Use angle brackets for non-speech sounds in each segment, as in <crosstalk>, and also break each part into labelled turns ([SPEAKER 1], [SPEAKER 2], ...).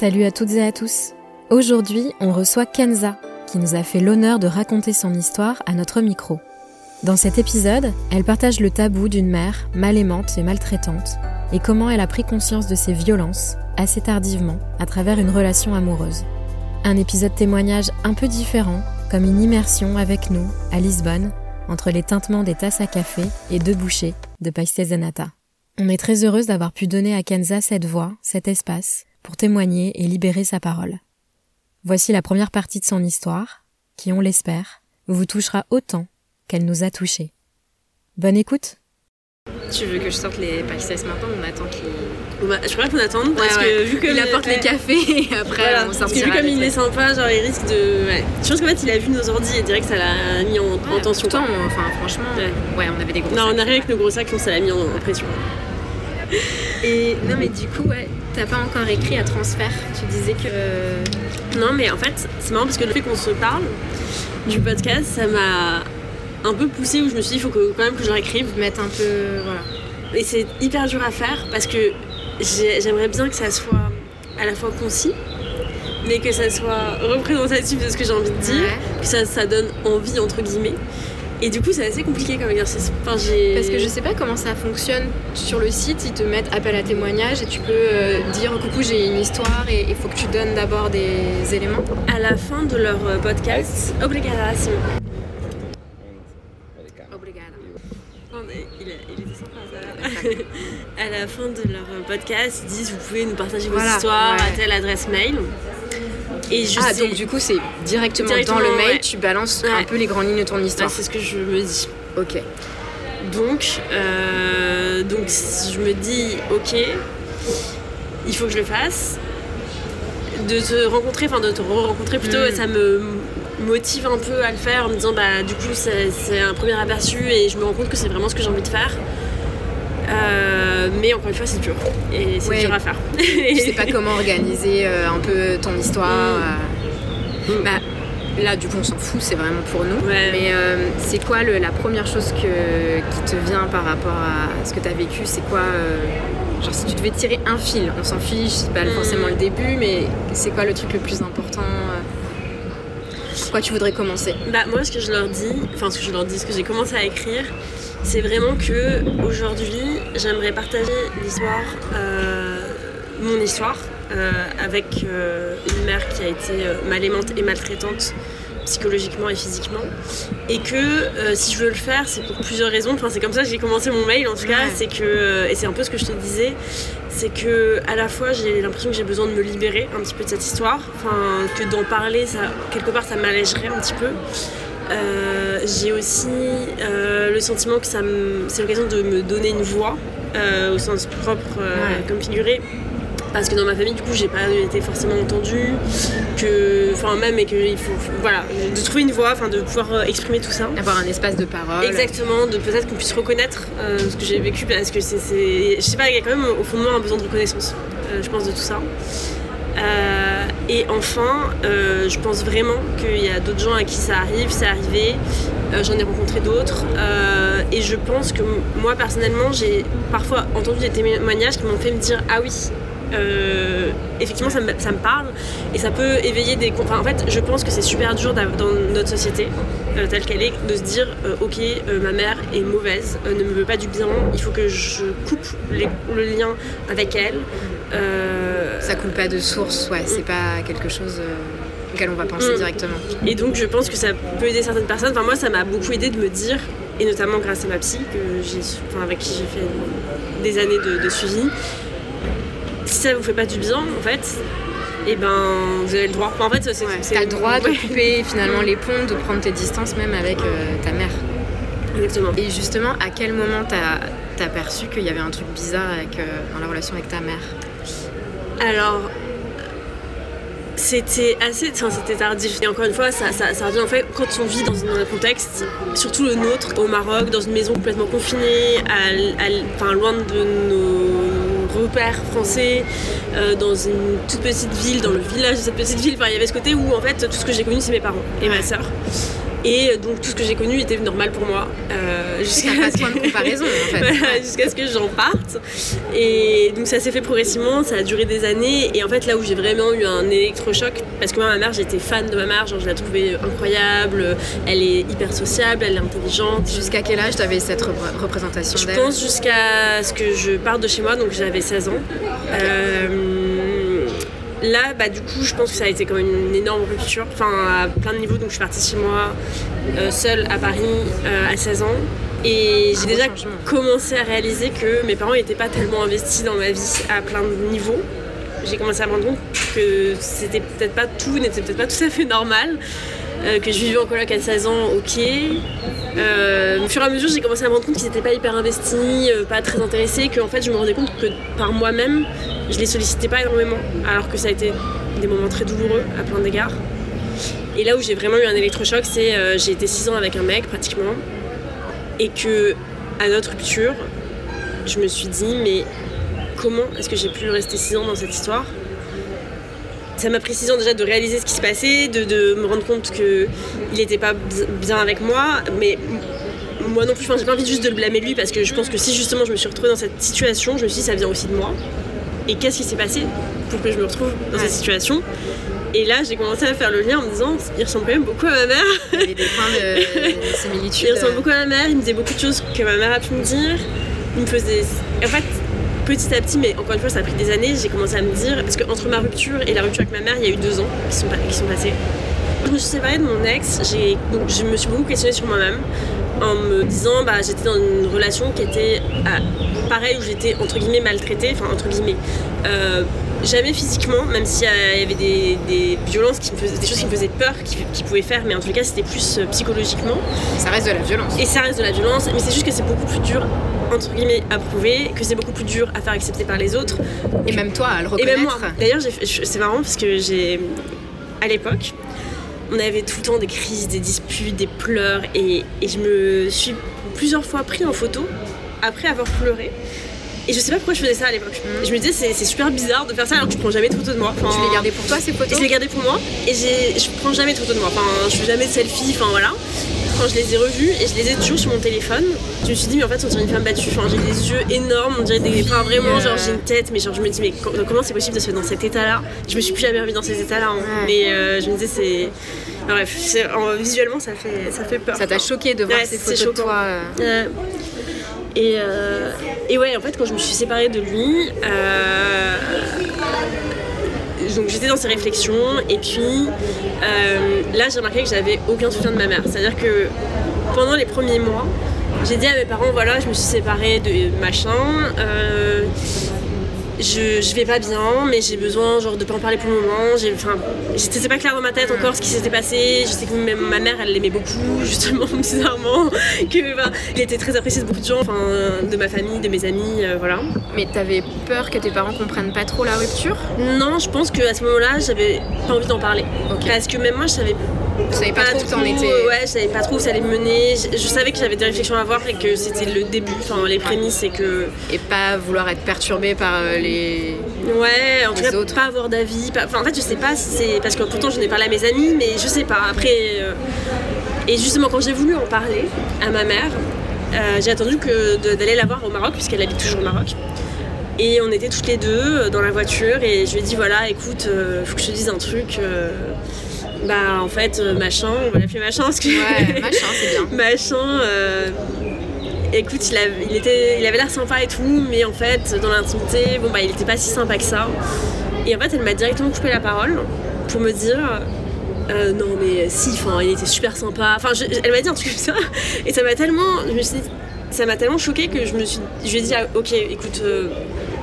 [SPEAKER 1] Salut à toutes et à tous. Aujourd'hui, on reçoit Kenza, qui nous a fait l'honneur de raconter son histoire à notre micro. Dans cet épisode, elle partage le tabou d'une mère mal aimante et maltraitante, et comment elle a pris conscience de ses violences, assez tardivement, à travers une relation amoureuse. Un épisode témoignage un peu différent, comme une immersion avec nous, à Lisbonne, entre les tintements des tasses à café et deux bouchées de Paiste Zenata. On est très heureuse d'avoir pu donner à Kenza cette voix, cet espace, pour témoigner et libérer sa parole. Voici la première partie de son histoire, qui, on l'espère, vous touchera autant qu'elle nous a touchés. Bonne écoute
[SPEAKER 2] Tu veux que je sorte les pastilles maintenant On attend qu'il.
[SPEAKER 3] Bah, je préfère qu'on attende parce
[SPEAKER 2] Ouais,
[SPEAKER 3] que
[SPEAKER 2] ouais.
[SPEAKER 3] vu que
[SPEAKER 2] il apporte les cafés et après
[SPEAKER 3] Voilà,
[SPEAKER 2] on
[SPEAKER 3] parce que
[SPEAKER 2] sortira.
[SPEAKER 3] vu comme il est sympa, genre il risque de. Ouais. Je pense qu'en fait il a vu nos ordi et direct ça l'a mis en, tension.
[SPEAKER 2] pourtant, on- enfin franchement,
[SPEAKER 3] Ouais.
[SPEAKER 2] ouais. on avait des gros.
[SPEAKER 3] Non, on
[SPEAKER 2] sacs,
[SPEAKER 3] arrive avec nos gros sacs, que ça l'a mis en, en pression.
[SPEAKER 2] Et non, mais du coup, ouais, t'as pas encore écrit à transfert. Tu disais que.
[SPEAKER 3] Non, mais en fait, c'est marrant parce que le fait qu'on se parle du podcast, ça m'a un peu poussé où je me suis dit il faut que, quand même que je réécrive.
[SPEAKER 2] Mettre un peu. Voilà.
[SPEAKER 3] Et c'est hyper dur à faire parce que j'ai- j'aimerais bien que ça soit à la fois concis, mais que ça soit représentatif de ce que j'ai envie de dire,
[SPEAKER 2] Ouais.
[SPEAKER 3] que ça, ça donne envie entre guillemets. Et du coup, c'est assez compliqué comme exercice. Enfin.
[SPEAKER 2] Parce que je sais pas comment ça fonctionne sur le site, ils te mettent appel à témoignage et tu peux euh, dire coucou j'ai une histoire et il faut que tu donnes d'abord des éléments.
[SPEAKER 3] à la fin de leur podcast, obligaration.
[SPEAKER 2] Obrigada.
[SPEAKER 3] Non, mais il, a- il était sympa, ça. <laughs> à la fin de leur euh, podcast, ils disent vous pouvez nous partager vos
[SPEAKER 2] Voilà,
[SPEAKER 3] histoires à telle adresse mail. Et je
[SPEAKER 2] Ah
[SPEAKER 3] sais-
[SPEAKER 2] donc du coup c'est directement,
[SPEAKER 3] Directement,
[SPEAKER 2] dans le mail,
[SPEAKER 3] ouais.
[SPEAKER 2] tu balances
[SPEAKER 3] Ouais.
[SPEAKER 2] un peu les grandes lignes de ton
[SPEAKER 3] Ouais,
[SPEAKER 2] histoire.
[SPEAKER 3] c'est ce que je me dis.
[SPEAKER 2] ok.
[SPEAKER 3] Donc, euh, donc je me dis, ok, il faut que je le fasse. De te rencontrer, enfin de te re-rencontrer plutôt,
[SPEAKER 2] Mm.
[SPEAKER 3] ça me motive un peu à le faire en me disant, bah du coup c'est un premier aperçu et je me rends compte que c'est vraiment ce que j'ai envie de faire. Euh, mais encore une fois, c'est dur et c'est
[SPEAKER 2] Ouais.
[SPEAKER 3] dur à faire.
[SPEAKER 2] tu sais <laughs> pas comment organiser euh, un peu ton histoire.
[SPEAKER 3] Mm.
[SPEAKER 2] euh. Bah, là, du coup, on s'en fout, c'est vraiment pour nous.
[SPEAKER 3] Ouais.
[SPEAKER 2] Mais c'est quoi le- la première chose que, qui te vient par rapport à ce que tu as vécu? C'est quoi Genre, si tu devais tirer un fil, on s'en fiche, c'est pas
[SPEAKER 3] Mm.
[SPEAKER 2] forcément le début, mais c'est quoi le truc le plus important Pourquoi tu voudrais commencer?
[SPEAKER 3] Bah moi ce que je leur dis, enfin ce que je leur dis, ce que j'ai commencé à écrire, c'est vraiment que aujourd'hui j'aimerais partager l'histoire, euh, mon histoire, euh, avec euh, une mère qui a été mal aimante et maltraitante psychologiquement et physiquement. Et que euh, si je veux le faire c'est pour plusieurs raisons. Enfin c'est comme ça que j'ai commencé mon mail en tout cas.
[SPEAKER 2] Ouais.
[SPEAKER 3] c'est que et c'est un peu ce que je te disais c'est que à la fois j'ai l'impression que j'ai besoin de me libérer un petit peu de cette histoire. Enfin que d'en parler ça quelque part ça m'allégerait un petit peu euh, j'ai aussi euh, le sentiment que ça c'est l'occasion de me donner une voix euh, au sens propre
[SPEAKER 2] Ouais.
[SPEAKER 3] comme figuré parce que dans ma famille du coup j'ai pas été forcément entendue que enfin même et que il faut voilà de trouver une voix enfin de pouvoir exprimer tout ça
[SPEAKER 2] Avoir un espace de parole.
[SPEAKER 3] Exactement, de peut-être qu'on puisse reconnaître ce que j'ai vécu parce que c'est, je sais pas, il y a quand même au fond de moi un besoin de reconnaissance, je pense de tout ça. Euh, et enfin, euh, je pense vraiment qu'il y a d'autres gens à qui ça arrive, c'est arrivé, Euh, j'en ai rencontré d'autres et je pense que moi personnellement j'ai parfois entendu des témoignages qui m'ont fait me dire ah oui. Euh, effectivement, ça me, ça me parle et ça peut éveiller des. Enfin, en fait, je pense que c'est super dur dans notre société euh, telle qu'elle est de se dire euh, ok, ma mère est mauvaise, ne me veut pas du bien, il faut que je coupe les- le lien avec elle.
[SPEAKER 2] Ça coule pas de source, ouais, c'est pas quelque chose auquel on va penser
[SPEAKER 3] Mm.
[SPEAKER 2] directement.
[SPEAKER 3] Et donc je pense que ça peut aider certaines personnes. Enfin moi ça m'a beaucoup aidé de me dire, et notamment grâce à ma psy, que j'ai, enfin, avec qui j'ai fait des années de, de suivi, si ça vous fait pas du bien en fait, et ben vous avez le droit. En fait c'est,
[SPEAKER 2] Ouais, T'as le droit de couper finalement les ponts, de prendre tes distances même avec euh, ta mère.
[SPEAKER 3] Exactement.
[SPEAKER 2] Et justement, à quel moment t'as as perçu qu'il y avait un truc bizarre avec, euh, dans la relation avec ta mère?
[SPEAKER 3] Alors, c'était assez, enfin c'était tardif. Et encore une fois, ça, ça, ça revient en fait quand on vit dans un contexte, surtout le nôtre, au Maroc, dans une maison complètement confinée, à, à- enfin, loin de nos repères français, euh, dans une toute petite ville, dans le village de cette petite ville. Il y avait ce côté où en fait tout ce que j'ai connu c'est mes parents et ma sœur. Et donc tout ce que j'ai connu était normal pour moi. euh, <laughs> jusqu'à
[SPEAKER 2] de comparaison en fait. <laughs>
[SPEAKER 3] voilà, jusqu'à ce que j'en parte. Et donc ça s'est fait progressivement, ça a duré des années. Et en fait, là où j'ai vraiment eu un électrochoc, parce que moi, ma mère, j'étais fan de ma mère, genre je la trouvais incroyable, elle est hyper sociable, elle est intelligente.
[SPEAKER 2] Jusqu'à quel âge t'avais cette repr- représentation
[SPEAKER 3] Je pense jusqu'à ce que je parte de chez moi, donc j'avais 16 ans. Euh, là, bah, du coup, je pense que ça a été comme une énorme rupture, enfin à plein de niveaux. Donc je suis partie chez moi, euh, seule à Paris, euh, à 16 ans. Et j'ai déjà
[SPEAKER 2] changement.
[SPEAKER 3] commencé à réaliser que mes parents n'étaient pas tellement investis dans ma vie à plein de niveaux. J'ai commencé à me rendre compte que c'était peut-être pas tout, n'était peut-être pas tout à fait normal. Euh, que je vivais en coloc à 16 ans, ok. Euh, au fur et à mesure, j'ai commencé à me rendre compte qu'ils n'étaient pas hyper investis, euh, pas très intéressés, que en fait, je me rendais compte que par moi-même, je les sollicitais pas énormément, alors que ça a été des moments très douloureux à plein d'égards. Et là où j'ai vraiment eu un électrochoc, c'est j'ai été 6 ans avec un mec pratiquement, et que à notre rupture, je me suis dit mais comment est-ce que j'ai pu rester 6 ans dans cette histoire? Ça m'a pris 6 ans déjà de réaliser ce qui se passait, de, de me rendre compte qu'il n'était pas bi- bien avec moi, mais moi non plus, enfin, j'ai pas envie juste de le blâmer lui parce que je pense que si justement je me suis retrouvée dans cette situation, je me suis dit ça vient aussi de moi. Et qu'est-ce qui s'est passé pour que je me retrouve dans cette situation? Et là j'ai commencé à faire le lien en me disant il ressemble quand même beaucoup à ma mère.
[SPEAKER 2] Il y avait des points de, <laughs> de similitude.
[SPEAKER 3] Il ressemble beaucoup à ma mère, il me disait beaucoup de choses que ma mère a pu me dire. Il me faisait. En fait, petit à petit, mais encore une fois, ça a pris des années, j'ai commencé à me dire. Parce qu'entre ma rupture et la rupture avec ma mère, il y a eu deux ans qui sont, passés. Je me suis séparée de mon ex, je me suis beaucoup questionnée sur moi-même en me disant bah j'étais dans une relation qui était ah, pareil où j'étais entre guillemets maltraitée, enfin entre guillemets euh, jamais physiquement, même s'il y avait des, des violences qui me faisaient, des choses qui me faisaient peur, qui, qui pouvaient faire, mais en tout cas c'était plus euh, psychologiquement.
[SPEAKER 2] Ça reste de la violence.
[SPEAKER 3] Et ça reste de la violence, mais c'est juste que c'est beaucoup plus dur, entre guillemets, à prouver, que c'est beaucoup plus dur à faire accepter par les autres.
[SPEAKER 2] Et même toi, à le
[SPEAKER 3] Et
[SPEAKER 2] reconnaître.
[SPEAKER 3] même moi. D'ailleurs, c'est marrant parce que j'ai. À l'époque, on avait tout le temps des crises, des disputes, des pleurs, et, et je me suis plusieurs fois pris en photo après avoir pleuré. Et je sais pas pourquoi je faisais ça à l'époque.
[SPEAKER 2] Mhm.
[SPEAKER 3] Je me disais, c'est super bizarre de faire ça alors que je prends jamais de photos de moi. Enfin,
[SPEAKER 2] Tu les gardais pour toi ces photos
[SPEAKER 3] je les gardais pour moi et je prends jamais de photos de moi. Enfin, je fais jamais de selfie, enfin voilà. Quand je les ai revus et je les ai toujours sur mon téléphone, je me suis dit, mais en fait, on dirait une femme battue. Enfin, j'ai des yeux énormes, on dirait des. Enfin, vraiment, genre, j'ai une tête, mais genre, je me dis, mais co- comment c'est possible de se mettre dans cet état-là? Je me suis plus jamais revue dans ces états-là. hein. Mais euh, je me disais, c'est. Bref, visuellement, ça fait, ça fait peur.
[SPEAKER 2] Ça t'a choqué de voir
[SPEAKER 3] Ouais,
[SPEAKER 2] ces photos de toi euh,
[SPEAKER 3] et, euh, et ouais, en fait, quand je me suis séparée de lui, euh, donc j'étais dans ces réflexions, et puis euh, là, j'ai remarqué que j'avais aucun soutien de ma mère. C'est-à-dire que pendant les premiers mois, j'ai dit à mes parents voilà, je me suis séparée de machin. Je, je vais pas bien, mais j'ai besoin genre de pas en parler pour le moment. J'ai, enfin, c'était pas clair dans ma tête encore ce qui s'était passé. Je sais que même ma mère, elle l'aimait beaucoup, <laughs> justement, bizarrement. Que, enfin, il était très apprécié de beaucoup de gens, enfin, de ma famille, de mes amis, euh, voilà.
[SPEAKER 2] Mais t'avais peur que tes parents comprennent pas trop la rupture?
[SPEAKER 3] Non, je pense qu'à ce moment-là, j'avais pas envie d'en parler. Parce que même moi, je savais
[SPEAKER 2] Tu savais pas, trop où.
[SPEAKER 3] Ouais, je savais pas trop où ça allait me mener. Je, je savais que j'avais des réflexions à avoir et que c'était le début, enfin, les prémices, et que.
[SPEAKER 2] Et pas vouloir être perturbé par euh, les.
[SPEAKER 3] Ouais, en tout cas,
[SPEAKER 2] autres.
[SPEAKER 3] pas avoir d'avis. pas- Enfin, en fait, je sais pas si c'est. Parce que pourtant, je n'ai parlé à mes amis, mais je sais pas. Après. euh, Et justement, quand j'ai voulu en parler à ma mère, euh, j'ai attendu que d'aller la voir au Maroc, puisqu'elle habite toujours au Maroc. Et on était toutes les deux dans la voiture, et je lui ai dit voilà, écoute, euh, faut que je te dise un truc. euh, bah, en fait, euh, machin, on va l'appeler machin, parce que.
[SPEAKER 2] Ouais, <laughs> machin, c'est bien.
[SPEAKER 3] machin. euh, écoute, il, était, il avait l'air sympa et tout, mais en fait, dans l'intimité, bon bah, il était pas si sympa que ça. Et en fait, elle m'a directement coupé la parole pour me dire. euh, non mais si, enfin il était super sympa. Enfin, je- elle m'a dit un truc comme ça, et ça m'a tellement, je me suis dit- ça m'a tellement choqué que je me suis, je lui ai dit ah, ok, écoute, euh,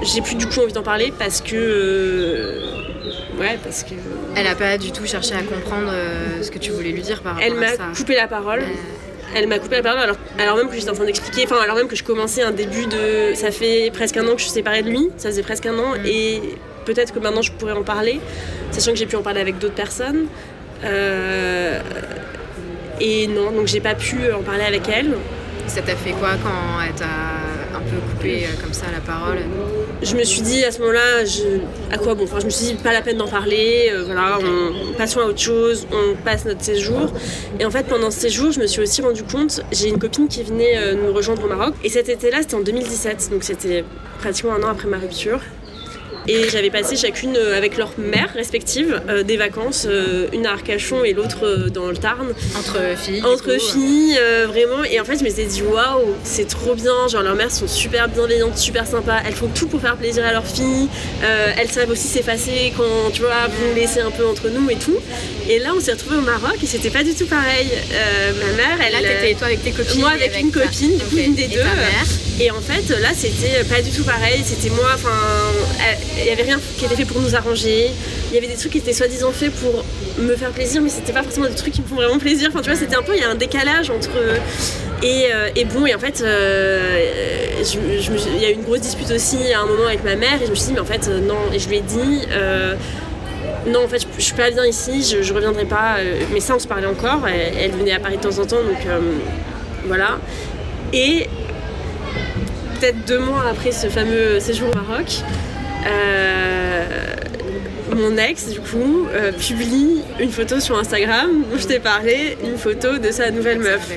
[SPEAKER 3] j'ai plus du coup envie d'en parler parce que, euh, ouais, parce que
[SPEAKER 2] Elle a pas du tout cherché à comprendre euh, ce que tu voulais lui dire par rapport
[SPEAKER 3] elle
[SPEAKER 2] à
[SPEAKER 3] m'a coupé la parole.
[SPEAKER 2] Euh,
[SPEAKER 3] Elle m'a coupé la parole alors, alors même que j'étais en train d'expliquer, enfin alors même que je commençais un début de... Ça fait presque un an que je suis séparée de lui, ça faisait presque un an,
[SPEAKER 2] Mm.
[SPEAKER 3] et peut-être que maintenant je pourrais en parler, sachant que j'ai pu en parler avec d'autres personnes. Euh, et non, donc j'ai pas pu en parler avec elle.
[SPEAKER 2] Ça t'a fait quoi quand elle t'a un peu coupé comme ça la parole?
[SPEAKER 3] Je me suis dit à ce moment-là, à quoi bon Enfin, je me suis dit pas la peine d'en parler. euh, voilà, on... passons à autre chose, on passe notre séjour. Et en fait, pendant ce séjour, je me suis aussi rendu compte. J'ai une copine qui venait euh, nous rejoindre au Maroc. Et cet été-là, c'était en 2017, donc c'était pratiquement un an après ma rupture. Et j'avais passé chacune euh, avec leurs mères respectives euh, des vacances, euh, une à Arcachon et l'autre dans le Tarn
[SPEAKER 2] Entre filles
[SPEAKER 3] entre filles, euh, vraiment. Et en fait, je me suis dit, waouh, c'est trop bien. Genre, leurs mères sont super bienveillantes, super sympas. Elles font tout pour faire plaisir à leurs filles. Elles savent aussi s'effacer quand, tu vois, vous nous laissez un peu entre nous et tout. Et là, on s'est retrouvés au Maroc et c'était pas du tout pareil. Ma mère, elle.
[SPEAKER 2] Là, t'étais toi avec tes copines
[SPEAKER 3] Moi, avec une
[SPEAKER 2] ta-
[SPEAKER 3] copine, du coup, une des
[SPEAKER 2] Et
[SPEAKER 3] deux.
[SPEAKER 2] ta mère
[SPEAKER 3] Et en fait, là, c'était pas du tout pareil. C'était moi, enfin, euh, il y avait rien qui était fait pour nous arranger. Il y avait des trucs qui étaient soi-disant faits pour me faire plaisir, mais c'était pas forcément des trucs qui me font vraiment plaisir. Enfin, tu vois, c'était un peu, il y a un décalage entre. Et, euh, et bon, et en fait, euh, il y a eu une grosse dispute aussi à un moment avec ma mère, et je me suis dit, mais en fait, non. Et je lui ai dit. non, en fait, je, je suis pas bien ici, je, je reviendrai pas. mais ça, on se parlait encore. Elle, venait à Paris de temps en temps, donc voilà. Et peut-être deux mois après ce fameux séjour au Maroc, euh, mon ex, du coup, euh, publie une photo sur Instagram dont je t'ai parlé, une photo de sa nouvelle meuf.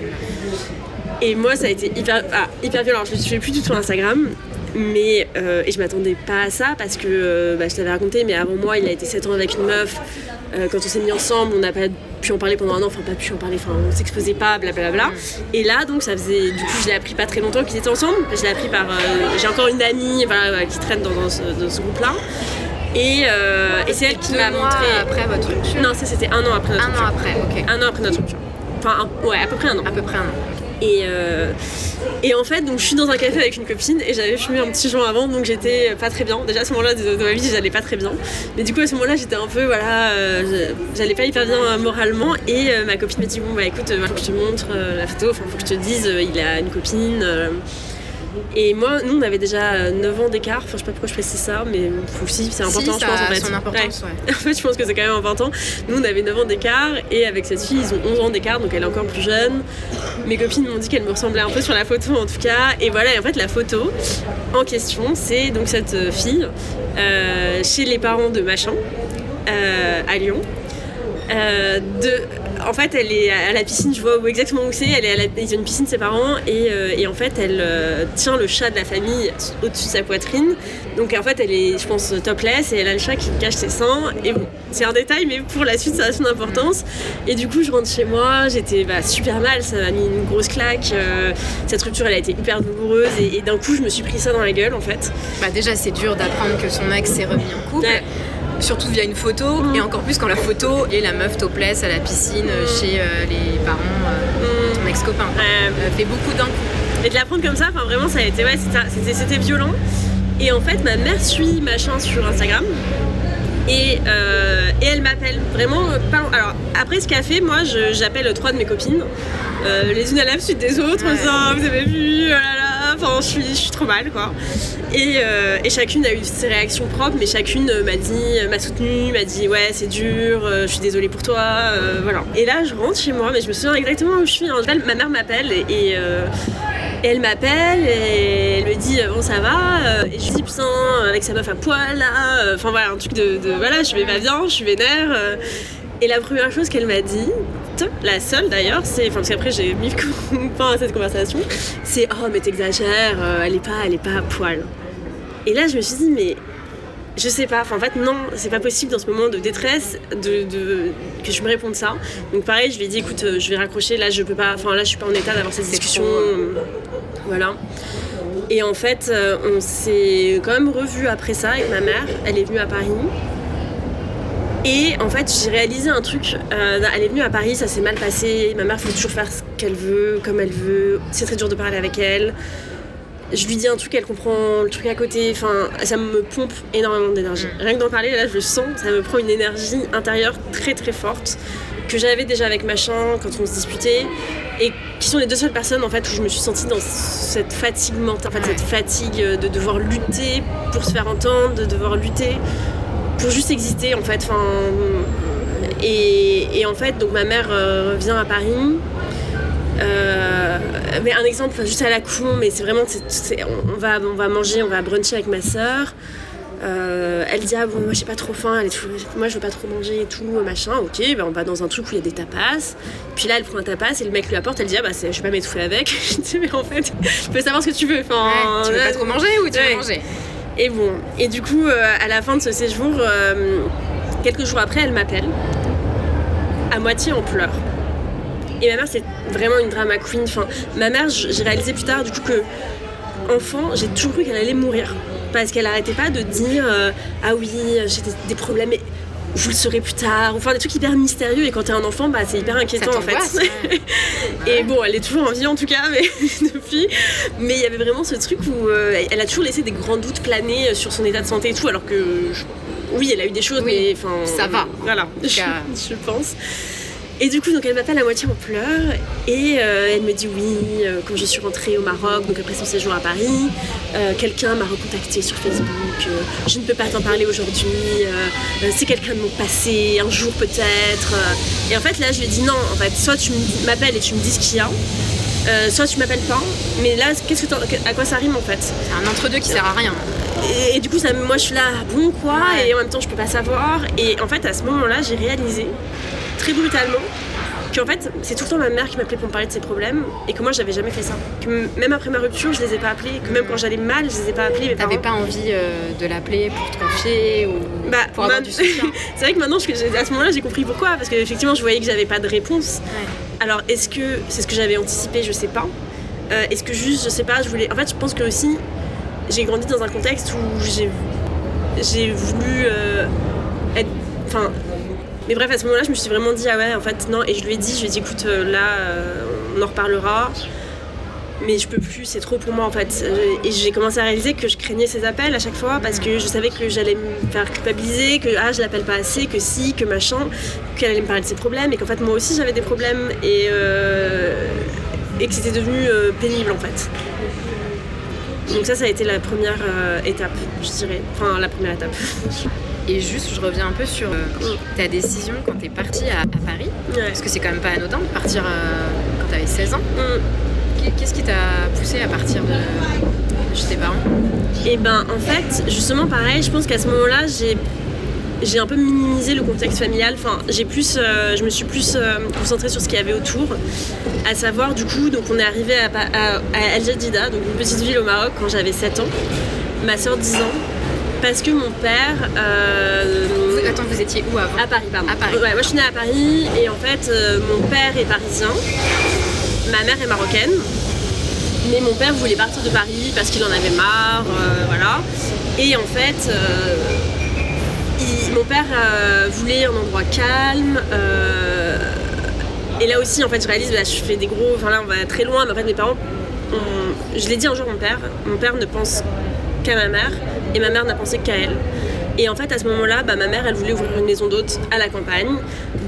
[SPEAKER 3] Et moi, ça a été hyper, ah, hyper violent. Je ne suis plus du tout Instagram. Mais, euh, et je m'attendais pas à ça parce que euh, bah, je t'avais raconté, mais avant moi, il a été 7 ans avec une meuf. Euh, quand on s'est mis ensemble, on n'a pas pu en parler pendant un an, enfin pas pu en parler, enfin on s'exposait pas, blablabla. Et là, donc ça faisait, du coup, je l'ai appris pas très longtemps qu'ils étaient ensemble. Je l'ai appris par, euh, j'ai encore une amie voilà, qui traîne dans, dans ce, groupe-là. Et, et c'est elle qui m'a montré.
[SPEAKER 2] après votre rupture
[SPEAKER 3] Non, ça c'était un an après notre
[SPEAKER 2] Un
[SPEAKER 3] rupture.
[SPEAKER 2] an après, ok.
[SPEAKER 3] Un an après notre rupture. Enfin, un- ouais, à peu près un an.
[SPEAKER 2] À peu près un an.
[SPEAKER 3] Et, euh, et en fait, donc, je suis dans un café avec une copine et j'avais fumé un petit joint avant, donc j'étais pas très bien. Déjà à ce moment-là de, ma vie, j'allais pas très bien. Mais du coup, à ce moment-là, j'étais un peu, voilà, euh, j'allais pas hyper bien moralement. Et euh, ma copine m'a dit Bon, bah écoute, faut que je te montre la photo, enfin, faut que je te dise, il a une copine. Euh. et moi, nous, on avait déjà euh, 9 ans d'écart. Enfin, je sais pas pourquoi je précise ça, mais aussi, c'est important,
[SPEAKER 2] Si,
[SPEAKER 3] je pense, en fait.
[SPEAKER 2] son importance, ouais. <laughs>
[SPEAKER 3] En fait, je pense que c'est quand même important. Nous, on avait 9 ans d'écart et avec cette fille, ils ont 11 ans d'écart, donc elle est encore plus jeune. Mes copines m'ont dit qu'elle me ressemblait un peu sur la photo en tout cas. Et voilà, et en fait, la photo en question, c'est donc cette euh, fille euh, chez les parents de Machin euh, à Lyon. Euh, de, en fait, elle est à la piscine, je vois où exactement où c'est. Elle est à la, ils ont une piscine, ses parents, et, euh, et en fait, elle euh, tient le chat de la famille au-dessus de sa poitrine. Donc, en fait, elle est, je pense, topless, et elle a le chat qui cache ses seins. Et bon, c'est un détail, mais pour la suite, ça a son importance. Et du coup, je rentre chez moi, j'étais bah, super mal, ça m'a mis une grosse claque. euh, cette rupture, elle a été hyper douloureuse, et, et d'un coup, je me suis pris ça dans la gueule, en fait.
[SPEAKER 2] Bah déjà c'est dur d'apprendre que son ex s'est remis en couple.
[SPEAKER 3] Ouais.
[SPEAKER 2] Surtout via une photo, et encore plus quand la photo est la meuf topless à la piscine euh, chez euh, les parents euh, de ton ex-copain. Fait beaucoup d'un coup.
[SPEAKER 3] Et de l'apprendre comme ça, enfin vraiment, ça a été, ouais, c'était- violent. Et en fait, ma mère suit machin sur Instagram. Et, euh, et elle m'appelle vraiment pas. Alors après ce qu'elle a fait, moi j'appelle trois de mes copines, euh, les unes à la suite des autres, en disant Ah, vous avez vu, oh là là, enfin je suis, trop mal quoi. Et, euh, et chacune a eu ses réactions propres, mais chacune euh, m'a dit, euh, m'a soutenue, m'a dit ouais c'est dur, je suis désolée pour toi, voilà. Et là je rentre chez moi, mais je me souviens exactement où je suis. hein. Ma mère m'appelle et, elle m'appelle et elle me dit bon ça va et je lui dis putain avec sa meuf à poil là enfin voilà un truc de, de- voilà je vais pas bien je suis vénère. Et la première chose qu'elle m'a dit la seule d'ailleurs c'est enfin parce qu'après j'ai mis fin <laughs> à cette conversation c'est oh mais t'exagères euh, elle est pas elle est pas à poil et là je me suis dit mais je sais pas, enfin, en fait non, c'est pas possible dans ce moment de détresse de, de- que je me réponde ça. Donc pareil, je lui ai dit écoute, euh, je vais raccrocher, là je peux pas, enfin là je suis pas en état d'avoir cette discussion. euh, Voilà. Et en fait, on s'est quand même revu après ça avec ma mère. Elle est venue à Paris. Et en fait, j'ai réalisé un truc. Euh, elle est venue à Paris, ça s'est mal passé. Ma mère faut toujours faire ce qu'elle veut, comme elle veut. C'est très dur de parler avec elle. Je lui dis un truc, elle comprend le truc à côté. Enfin, ça me pompe énormément d'énergie. Rien que d'en parler, là, je le sens. Ça me prend une énergie intérieure très très forte que j'avais déjà avec machin quand on se disputait et qui sont les deux seules personnes en fait où je me suis sentie dans cette fatigue mentale, en fait, cette fatigue de devoir lutter pour se faire entendre, de devoir lutter. Pour juste exister en fait. Enfin, et, et en fait, donc ma mère euh, revient à Paris. Euh, mais un exemple juste à la con, mais c'est vraiment, on, on va, on va manger, on va bruncher avec ma soeur. elle dit ah bon moi j'ai pas trop faim, elle est moi je veux pas trop manger et tout machin. Ok, ben on va dans un truc où il y a des tapas. Puis là elle prend un tapas et le mec lui apporte, elle dit ah bah c'est- je vais pas m'étouffer avec. <laughs> je dis mais en fait je peux savoir ce que tu veux. Enfin,
[SPEAKER 2] Ouais, tu veux pas trop manger ou tu
[SPEAKER 3] ouais.
[SPEAKER 2] veux manger?
[SPEAKER 3] Et bon, et du coup, euh, à la fin de ce séjour, euh, quelques jours après, elle m'appelle, à moitié en pleurs. Et ma mère, c'est vraiment une drama queen. Enfin, ma mère, j'ai réalisé plus tard, du coup, que enfant, j'ai toujours cru qu'elle allait mourir. Parce qu'elle arrêtait pas de dire euh, Ah oui, j'ai des, problèmes, je vous le saurai plus tard. Enfin, des trucs hyper mystérieux. Et quand t'es un enfant, bah, c'est hyper inquiétant en fait. <laughs> Et bon, elle est toujours en vie en tout cas, mais <laughs> depuis. Mais il y avait vraiment ce truc où euh, elle a toujours laissé des grands doutes planer sur son état de santé et tout, alors que je- oui, elle a eu des choses,
[SPEAKER 2] Oui,
[SPEAKER 3] mais enfin.
[SPEAKER 2] ça va.
[SPEAKER 3] Voilà, <laughs> je pense. Et du coup, donc elle m'appelle à moitié en pleurs et euh, elle me dit oui, euh, quand je suis rentrée au Maroc, donc après son séjour à Paris, euh, quelqu'un m'a recontacté sur Facebook, je ne peux pas t'en parler aujourd'hui, c'est quelqu'un de mon passé, un jour peut-être. Et en fait, là, je lui ai dit non, en fait, soit tu m'appelles et tu me dis ce qu'il y a, euh, soit tu m'appelles pas, mais là, qu'est-ce que à quoi ça rime en fait?
[SPEAKER 2] C'est un entre-deux qui sert à rien.
[SPEAKER 3] et, et du coup, ça, moi je suis là, bon quoi,
[SPEAKER 2] Ouais.
[SPEAKER 3] et en même temps je peux pas savoir. Et en fait, à ce moment-là, j'ai réalisé, très brutalement, qu'en fait, c'est tout le temps ma mère qui m'appelait pour me parler de ses problèmes, et que moi j'avais jamais fait ça. Que même après ma rupture, je les ai pas appelés, que même quand j'allais mal, je les ai pas appelés.
[SPEAKER 2] T'avais pas envie euh, de l'appeler pour te confier ou
[SPEAKER 3] Bah,
[SPEAKER 2] pour avoir
[SPEAKER 3] ma-
[SPEAKER 2] du <laughs> soutien
[SPEAKER 3] c'est vrai que maintenant, je- à ce moment-là, j'ai compris pourquoi, parce qu'effectivement, je voyais que j'avais pas de réponse.
[SPEAKER 2] Ouais.
[SPEAKER 3] Alors, est-ce que c'est ce que j'avais anticipé Je sais pas. Euh, est-ce que juste, je sais pas, je voulais. En fait, je pense que aussi, j'ai grandi dans un contexte où j'ai, j'ai voulu euh, être. Enfin. Mais bref, à ce moment-là, je me suis vraiment dit, ah ouais, en fait, non. Et je lui ai dit, je lui ai dit, écoute, euh, là, euh, on en reparlera. Mais je peux plus, c'est trop pour moi en fait. Euh, Et j'ai commencé à réaliser que je craignais ces appels à chaque fois parce que je savais que j'allais me faire culpabiliser, que ah, je l'appelle pas assez, que si, que machin, qu'elle allait me parler de ses problèmes et qu'en fait moi aussi j'avais des problèmes et, et que c'était devenu pénible en fait. Donc ça, ça a été la première étape, je dirais. Enfin, la première étape. <laughs>
[SPEAKER 2] Et juste, je reviens un peu sur euh, ta décision quand t'es partie à, à Paris.
[SPEAKER 3] Ouais.
[SPEAKER 2] Parce que c'est quand même pas anodin de partir euh, quand t'avais 16 ans.
[SPEAKER 3] Mm.
[SPEAKER 2] Qu'est- Qu'est-ce qui t'a poussé à partir de chez tes parents?
[SPEAKER 3] Et ben en fait, justement pareil, je pense qu'à ce moment-là, j'ai j'ai un peu minimisé le contexte familial. Enfin, j'ai plus, euh, je me suis plus euh, concentrée sur ce qu'il y avait autour. À savoir, du coup, donc on est arrivé à, à, à El Jadida, donc une petite ville au Maroc, quand j'avais 7 ans. Ma soeur 10 ans. Parce que mon père. euh,
[SPEAKER 2] Vous- Attends, vous étiez où avant
[SPEAKER 3] à Paris, pardon.
[SPEAKER 2] À Paris.
[SPEAKER 3] Ouais, moi je suis née à Paris et en fait euh, mon père est parisien, ma mère est marocaine. Mais mon père voulait partir de Paris parce qu'il en avait marre, euh, voilà. Et en fait, il- mon père voulait un endroit calme. et là aussi, en fait, je réalise, là, je fais des gros. Enfin là, on va très loin, mais en fait, mes parents. je l'ai dit un jour à mon père. Mon père ne pense qu'à ma mère et ma mère n'a pensé qu'à elle. Et en fait, à ce moment-là, bah, ma mère, elle voulait ouvrir une maison d'hôte à la campagne.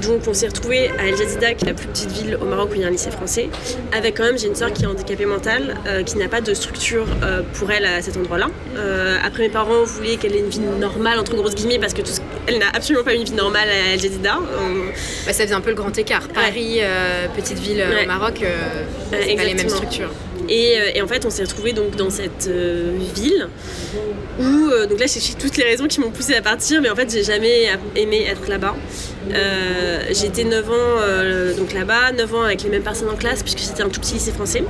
[SPEAKER 3] Donc, on s'est retrouvés à El Jadida, qui est la plus petite ville au Maroc où il y a un lycée français. Avec quand même, j'ai une soeur qui est handicapée mentale, euh, qui n'a pas de structure euh, pour elle à cet endroit-là. Euh, après, mes parents voulaient qu'elle ait une vie normale, entre grosses guillemets, parce que tout ce- elle n'a absolument pas une vie normale à El Jadida. Euh,
[SPEAKER 2] Bah, Ça faisait un peu le grand écart. Paris, petite ville
[SPEAKER 3] Ouais.
[SPEAKER 2] au Maroc, c'est pas les mêmes structures.
[SPEAKER 3] Et, et en fait, on s'est retrouvés donc dans cette euh, ville où, euh, donc là, j'ai toutes les raisons qui m'ont poussée à partir, mais en fait, j'ai jamais aimé être là-bas. Euh, été 9 ans euh, donc là-bas, 9 ans avec les mêmes personnes en classe, puisque c'était un tout petit lycée français.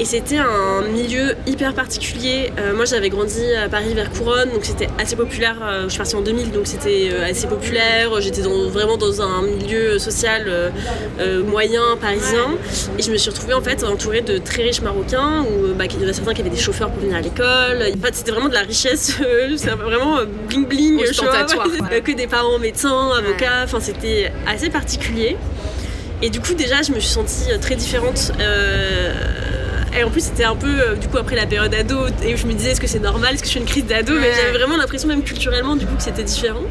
[SPEAKER 3] Et c'était un milieu hyper particulier. Euh, moi, j'avais grandi à Paris vers Couronne, donc c'était assez populaire. Euh, je suis partie en 2000, donc c'était euh, assez populaire. J'étais dans- vraiment dans un milieu social euh, moyen parisien. Et je me suis retrouvée en fait entourée de très riches Marocains, où bah, il y en a certains qui avaient des chauffeurs pour venir à l'école. En fait, c'était vraiment de la richesse, <laughs> vraiment bling bling, <laughs> ouais. que des parents médecins, avocats. Enfin, c'était assez particulier. Et du coup, déjà, je me suis sentie très différente. euh, et en plus, c'était un peu, euh, du coup, après la période ado, et je me disais, est-ce que c'est normal? Est-ce que je fais une crise d'ado? Mais j'avais vraiment l'impression, même culturellement, du coup, que c'était différent.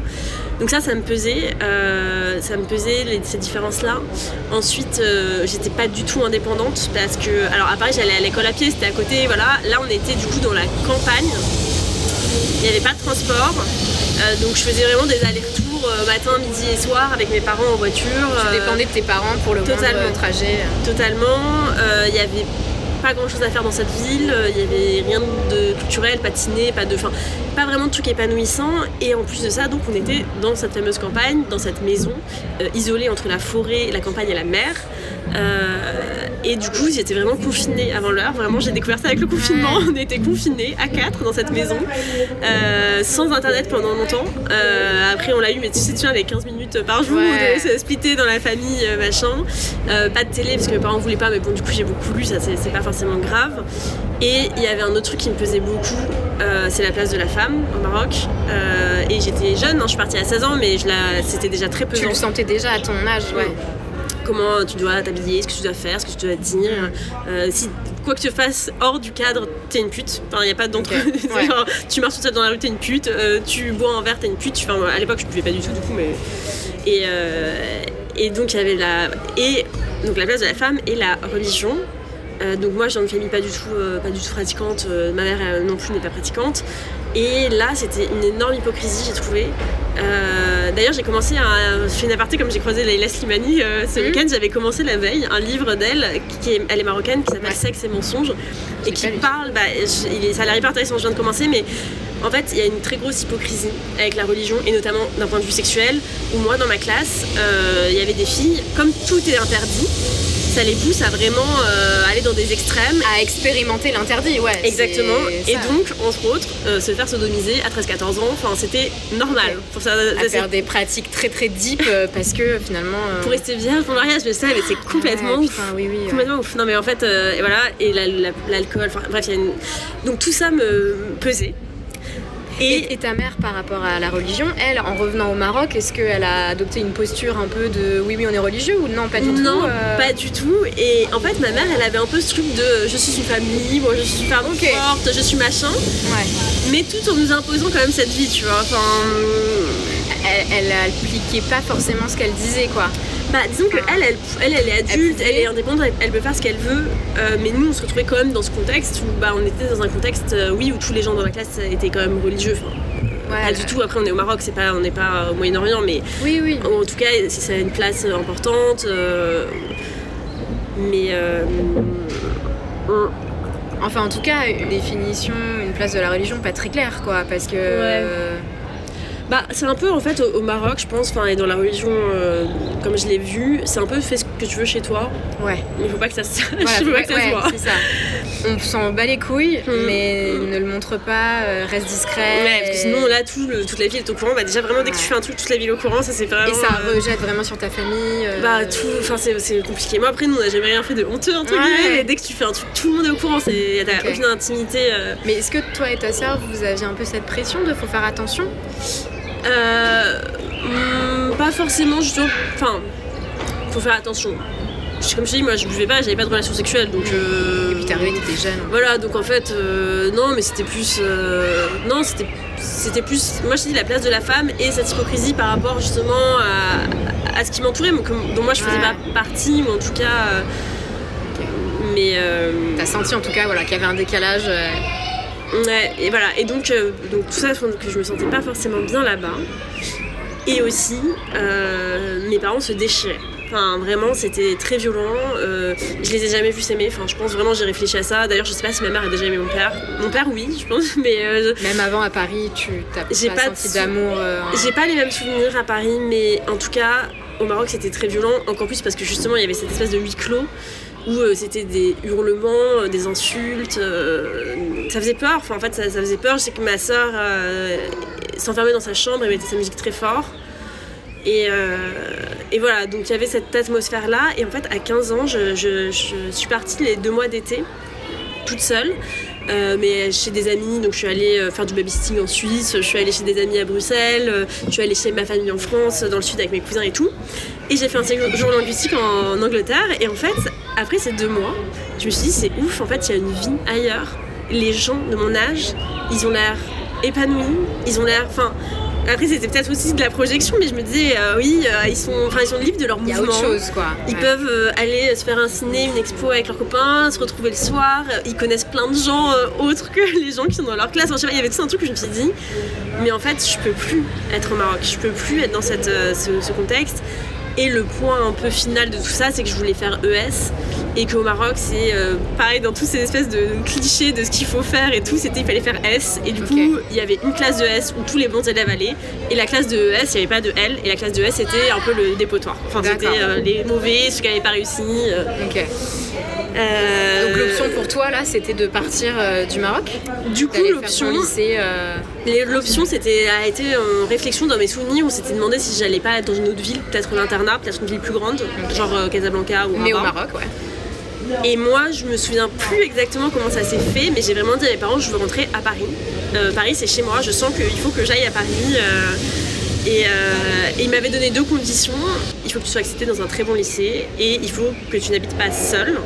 [SPEAKER 3] Donc ça, ça me pesait, euh, ça me pesait les- ces différences-là. Ensuite, euh, j'étais pas du tout indépendante parce que, alors à Paris, j'allais à l'école à pied, c'était à côté, voilà. Là, on était du coup dans la campagne. il n'y avait pas de transport. donc je faisais vraiment des allers-retours matin, midi et soir avec mes parents en voiture.
[SPEAKER 2] Tu dépendais de tes parents pour le totalement, trajet.
[SPEAKER 3] Totalement. Il y avait pas grand chose à faire dans cette ville, il y avait rien de culturel, pas de ciné, pas de. Enfin, pas vraiment de trucs épanouissants. Et en plus de ça, donc on était dans cette fameuse campagne, dans cette maison, isolée entre la forêt, la campagne et la mer. Euh, et du coup, étaient vraiment confinés avant l'heure. Vraiment, j'ai découvert ça avec le confinement. <laughs> On était confinés à quatre dans cette maison, euh, sans internet pendant longtemps. Euh, après, on l'a eu, mais tu sais, tu les 15 minutes par jour, ouais. se splitter dans la famille, machin. pas de télé parce que mes parents voulaient pas, mais bon, du coup, j'ai beaucoup lu, ça c'est pas forcément grave. Et il y avait un autre truc qui me pesait beaucoup, c'est la place de la femme au Maroc. et j'étais jeune, hein, je suis partie à 16 ans, mais c'était déjà très pesant.
[SPEAKER 2] Tu le sentais déjà à ton âge, ouais
[SPEAKER 3] comment tu dois t'habiller, ce que tu dois faire, ce que tu dois dire. Euh, si quoi que tu fasses hors du cadre, t'es une pute. Enfin, il n'y a pas d'entre. <laughs> tu marches tout seul dans la rue, t'es une pute. Euh, tu bois un verre, t'es une pute. Enfin, à l'époque, je ne pouvais pas du tout, du coup, mais. Et, euh, et donc, il y avait la. Et donc, la place de la femme et la religion. donc moi j'ai une famille pas du tout, pas du tout pratiquante, ma mère non plus n'est pas pratiquante. Et là c'était une énorme hypocrisie j'ai trouvé. Euh, d'ailleurs, j'ai commencé à. Je fais une aparté comme j'ai croisé Leila Slimani euh, ce mhm. week-end. J'avais commencé la veille un livre d'elle, qui est, elle est marocaine, qui s'appelle Sexe et mensonges, et qui parle. Bah, il ça a l'air hyper intéressant, je viens de commencer, mais en fait, il y a une très grosse hypocrisie avec la religion, et notamment d'un point de vue sexuel, où moi, dans ma classe, euh, il y avait des filles, comme tout est interdit, ça les pousse à vraiment euh, aller dans des extrêmes.
[SPEAKER 2] À expérimenter l'interdit, ouais.
[SPEAKER 3] Exactement. Et donc, entre autres, euh, se faire sodomiser à 13-14 ans, enfin, c'était normal.
[SPEAKER 2] Pour ça, à faire des pratiques très très deep euh, <laughs> parce que finalement.
[SPEAKER 3] Pour rester vierge pour le mariage, je sais, mais c'est complètement ouf.
[SPEAKER 2] oui, oui,
[SPEAKER 3] complètement ouf. Non, mais en fait, et voilà, et l'alcool, enfin, bref, il y a une. Donc tout ça me pesait.
[SPEAKER 2] Et, ta mère, par rapport à la religion, elle, en revenant au Maroc, est-ce qu'elle a adopté une posture un peu de oui, oui, on est religieux ou non, pas du tout
[SPEAKER 3] Non, euh pas du tout. Et en fait, ma mère, elle avait un peu ce truc de je suis une famille, moi je suis super forte, je suis machin. Ouais. Mais tout en nous imposant quand même cette vie, tu vois. Enfin.
[SPEAKER 2] Elle, elle appliquait pas forcément ce qu'elle disait, quoi.
[SPEAKER 3] Bah, disons qu'elle, elle, elle, elle, est adulte, elle, est indépendante, elle, peut faire ce qu'elle veut, euh, mais nous, on se retrouvait quand même dans ce contexte où bah, on était dans un contexte, euh, oui, où tous les gens dans la classe étaient quand même religieux. Enfin, pas du tout. Après, on est au Maroc, c'est pas, on n'est pas au Moyen-Orient, mais
[SPEAKER 2] oui, oui.
[SPEAKER 3] en tout cas, c'est une place importante. Euh, mais
[SPEAKER 2] Enfin, en tout cas, une définition, une place de la religion pas très claire, quoi, parce que.
[SPEAKER 3] Bah, c'est un peu en fait au, Maroc, je pense, et dans la religion, euh, comme je l'ai vu, c'est un peu fais ce que tu veux chez toi.
[SPEAKER 2] Ouais.
[SPEAKER 3] Mais il faut pas que ça se, <laughs> faut pas que ça se voit.
[SPEAKER 2] c'est ça. On s'en bat les couilles, mm. mais ne le montre pas, euh, reste discret.
[SPEAKER 3] Ouais, parce que sinon là, tout toute la ville est au courant. Bah, déjà, vraiment, dès que tu fais un truc, toute la ville est au courant, ça c'est vraiment.
[SPEAKER 2] Et ça euh, rejette vraiment sur ta famille.
[SPEAKER 3] Bah, tout, enfin, c'est compliqué. Moi, après, nous, on n'a jamais rien fait de honteux, entre guillemets, mais dès que tu fais un truc, tout le monde est au courant, t'as aucune intimité.
[SPEAKER 2] Mais est-ce que toi et ta soeur, vous aviez un peu cette pression de faut faire attention?
[SPEAKER 3] Euh, hmm, pas forcément, justement. Enfin, faut faire attention. Comme je dis, moi je buvais pas, j'avais pas de relation sexuelle donc.
[SPEAKER 2] Euh, Et puis t'es arrivé, t'étais jeune.
[SPEAKER 3] Voilà, donc en fait, euh, non, mais c'était plus. Euh, non, c'était c'était plus. Moi je dis la place de la femme et cette hypocrisie par rapport justement à, à ce qui m'entourait, dont moi je faisais pas partie, ou en tout cas. Mais.
[SPEAKER 2] T'as senti en tout cas voilà, qu'il y avait un décalage.
[SPEAKER 3] Ouais, et voilà. Et donc, euh, donc tout ça, que je me sentais pas forcément bien là-bas. Et aussi, euh, mes parents se déchiraient. Enfin, vraiment, c'était très violent. Euh, je les ai jamais vus s'aimer. Enfin, je pense vraiment, j'ai réfléchi à ça. D'ailleurs, je sais pas si ma mère a déjà aimé mon père. Mon père, oui, je pense. <laughs> Mais
[SPEAKER 2] même avant à Paris, tu t'as pas, pas senti d'amour.
[SPEAKER 3] J'ai pas les mêmes souvenirs à Paris, mais en tout cas, au Maroc, c'était très violent. Encore plus parce que justement, il y avait cette espèce de huis clos où euh, c'était des hurlements, euh, des insultes. Euh, ça faisait peur, enfin en fait ça, faisait peur. Je sais que ma soeur s'enfermait dans sa chambre et mettait sa musique très fort. Et, voilà, donc il y avait cette atmosphère-là. Et en fait, à 15 ans, je, suis partie les deux mois d'été, toute seule. mais chez des amis, donc je suis allée faire du babysitting en Suisse, je suis allée chez des amis à Bruxelles, je suis allée chez ma famille en France, dans le sud avec mes cousins et tout. Et j'ai fait un séjour linguistique en Angleterre. Et en fait, après ces deux mois, je me suis dit, c'est ouf, en fait, il y a une vie ailleurs. Les gens de mon âge, ils ont l'air épanouis, ils ont l'air. Enfin, Après, c'était peut-être aussi de la projection, mais je me disais, euh, oui, euh, ils, sont, enfin, ils sont libres de leur
[SPEAKER 2] Il y a
[SPEAKER 3] mouvement.
[SPEAKER 2] autre chose, quoi.
[SPEAKER 3] Ils
[SPEAKER 2] Ouais.
[SPEAKER 3] peuvent euh, aller se faire un ciné, une expo avec leurs copains, se retrouver le soir. Ils connaissent plein de gens autres que les gens qui sont dans leur classe. Enfin, je sais pas, il y avait tout un truc que je me suis dit, mais en fait, je peux plus être au Maroc. Je peux plus être dans cette, ce, ce contexte. Et le point un peu final de tout ça, c'est que je voulais faire ES et qu'au Maroc, c'est euh, pareil dans toutes ces espèces de clichés de ce qu'il faut faire et tout, c'était il fallait faire S. Et du coup, il y avait une classe de S où tous les bons élèves allaient et la classe de ES, il n'y avait pas de L et la classe de S, c'était un peu le dépotoir. Enfin, c'était euh, les mauvais, ceux qui n'avaient pas réussi. euh. Euh,
[SPEAKER 2] Donc l'option pour toi là, c'était de partir euh, du Maroc.
[SPEAKER 3] Du coup, l'option,
[SPEAKER 2] euh,
[SPEAKER 3] l'option, c'était a été en réflexion dans mes souvenirs. On s'était demandé si j'allais pas être dans une autre ville, peut-être en internat, peut-être une ville plus grande, genre Casablanca ou
[SPEAKER 2] Mais au. Maroc, ouais.
[SPEAKER 3] Et moi, je me souviens plus exactement comment ça s'est fait, mais j'ai vraiment dit à mes parents, je veux rentrer à Paris. Euh, Paris, c'est chez moi. Je sens qu'il faut que j'aille à Paris. euh, et, euh, et ils m'avaient donné deux conditions. Il faut que tu sois accepté dans un très bon lycée et il faut que tu n'habites pas seul.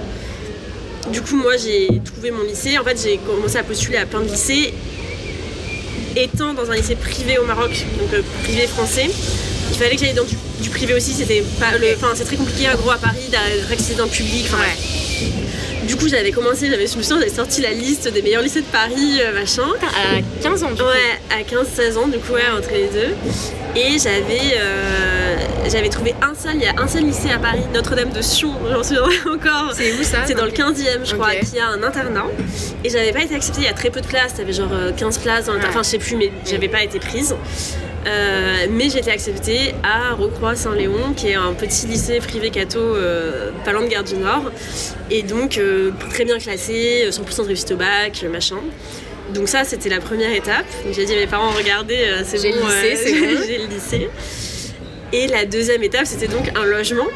[SPEAKER 3] Du coup, moi, j'ai trouvé mon lycée. En fait, j'ai commencé à postuler à plein de lycées. Étant dans un lycée privé au Maroc, donc euh, privé français, il fallait que j'aille dans du, du privé aussi. C'était pas le, enfin, c'est très compliqué, en gros, à Paris, d'accéder dans le public. Enfin, bref. Du coup, j'avais commencé, j'avais, je me souviens, j'avais sorti la liste des meilleurs lycées de Paris, euh, machin.
[SPEAKER 2] À 15 ans, du coup.
[SPEAKER 3] Ouais, à 15-16 ans, du coup, ouais, entre les deux. Et j'avais, euh, j'avais trouvé un seul, il y a un seul lycée à Paris, Notre-Dame de Sion, j'en souviendrai encore.
[SPEAKER 2] C'est où ça
[SPEAKER 3] C'est dans le 15e, je crois, qui a un internat. Et j'avais pas été acceptée, il y a très peu de places, t'avais genre euh, 15 places dans
[SPEAKER 2] Ouais.
[SPEAKER 3] Enfin, je sais plus, mais j'avais pas été prise. Euh, mais j'ai été acceptée à Recroix-Saint-Léon, qui est un petit lycée privé catho euh, pas loin de Gare du Nord. Et donc, euh, très bien classé, 100% de réussite au bac, euh, machin. Donc ça, c'était la première étape. J'ai dit à mes parents, regardez, euh, c'est bon, euh, <laughs>
[SPEAKER 2] bon.
[SPEAKER 3] j'ai le lycée. Et la deuxième étape, c'était donc un logement.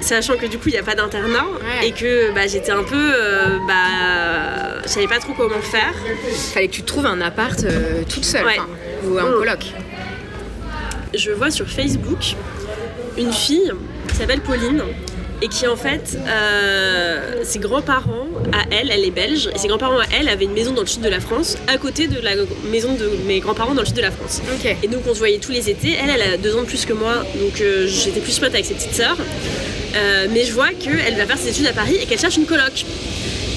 [SPEAKER 3] Sachant que du coup, il n'y a pas d'internat
[SPEAKER 2] Ouais.
[SPEAKER 3] et que bah, j'étais un peu. euh, bah, je savais pas trop comment faire.
[SPEAKER 2] Fallait que tu trouves un appart euh, toute seule,
[SPEAKER 3] Ouais.
[SPEAKER 2] ou un
[SPEAKER 3] Mm.
[SPEAKER 2] coloc.
[SPEAKER 3] je vois sur Facebook une fille qui s'appelle Pauline et qui en fait, euh, ses grands-parents à elle, elle est belge, et ses grands-parents à elle avaient une maison dans le sud de la France, à côté de la maison de mes grands-parents dans le sud de la France. Et donc on se voyait tous les étés. Elle, elle a deux ans de plus que moi, donc euh, j'étais plus pote avec ses petites sœurs. Euh, mais je vois qu'elle va faire ses études à Paris et qu'elle cherche une coloc.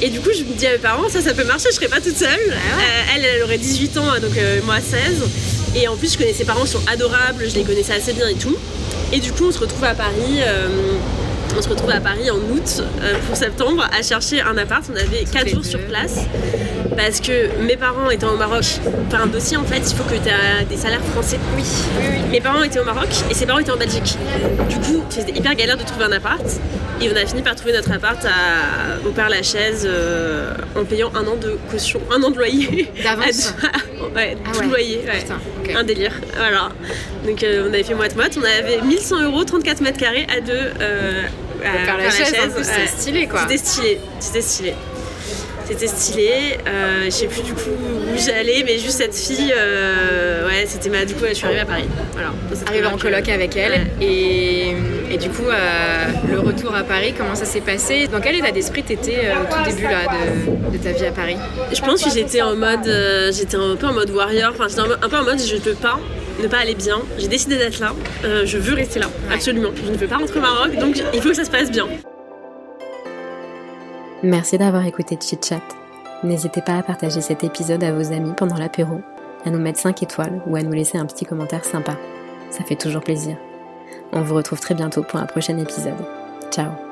[SPEAKER 3] Et du coup, je me dis à mes parents, ça, ça peut marcher, je serai pas toute seule. Euh, elle, elle aurait 18 ans, donc euh, moi 16. Et en plus, je connais ses parents, ils sont adorables, je les connaissais assez bien et tout. Et du coup, on se retrouve à Paris. euh, on se retrouve à Paris en août euh, pour septembre à chercher un appart. On avait 4
[SPEAKER 2] les
[SPEAKER 3] jours
[SPEAKER 2] deux.
[SPEAKER 3] sur place parce que mes parents étant au Maroc, pour un dossier en fait, il faut que tu aies des salaires français. Oui, oui, oui. Mes parents étaient au Maroc et ses parents étaient en Belgique. Du coup, c'était hyper galère de trouver un appart. Et on a fini par trouver notre appart à, au Père Lachaise euh, en payant un an de caution, un an de loyer.
[SPEAKER 2] D'avance <laughs>
[SPEAKER 3] ouais,
[SPEAKER 2] Ah
[SPEAKER 3] tout
[SPEAKER 2] ouais.
[SPEAKER 3] loyer. Ouais.
[SPEAKER 2] Putain, ok.
[SPEAKER 3] Un délire. Voilà. Donc euh, on avait fait moite-moite. On avait 1100 euros, 34 mètres carrés à deux. Euh, à
[SPEAKER 2] Par la chaise, en plus,
[SPEAKER 3] ouais.
[SPEAKER 2] c'est stylé quoi.
[SPEAKER 3] C'était stylé, c'était stylé. C'était stylé. Euh, je sais plus du coup où j'allais, mais juste cette fille, euh, ouais, c'était ma. Du coup, je suis arrivée à Paris. Voilà. Dans cette
[SPEAKER 2] Arrivé en
[SPEAKER 3] coloc,
[SPEAKER 2] avec elle
[SPEAKER 3] Ouais.
[SPEAKER 2] et, et du coup euh, le retour à Paris comment ça s'est passé? Dans quel état d'esprit t'étais euh, au tout début là, de, de ta vie à Paris?
[SPEAKER 3] Je pense que j'étais en mode, euh, j'étais un peu en mode warrior. Enfin, j'étais un peu en mode, je peux pas ne pas aller bien. J'ai décidé d'être là. Euh, je veux rester là, absolument. Je ne veux pas rentrer au Maroc, donc il faut que ça se passe bien.
[SPEAKER 4] Merci d'avoir écouté Chit Chat. N'hésitez pas à partager cet épisode à vos amis pendant l'apéro, à nous mettre 5 étoiles ou à nous laisser un petit commentaire sympa. Ça fait toujours plaisir. On vous retrouve très bientôt pour un prochain épisode. Ciao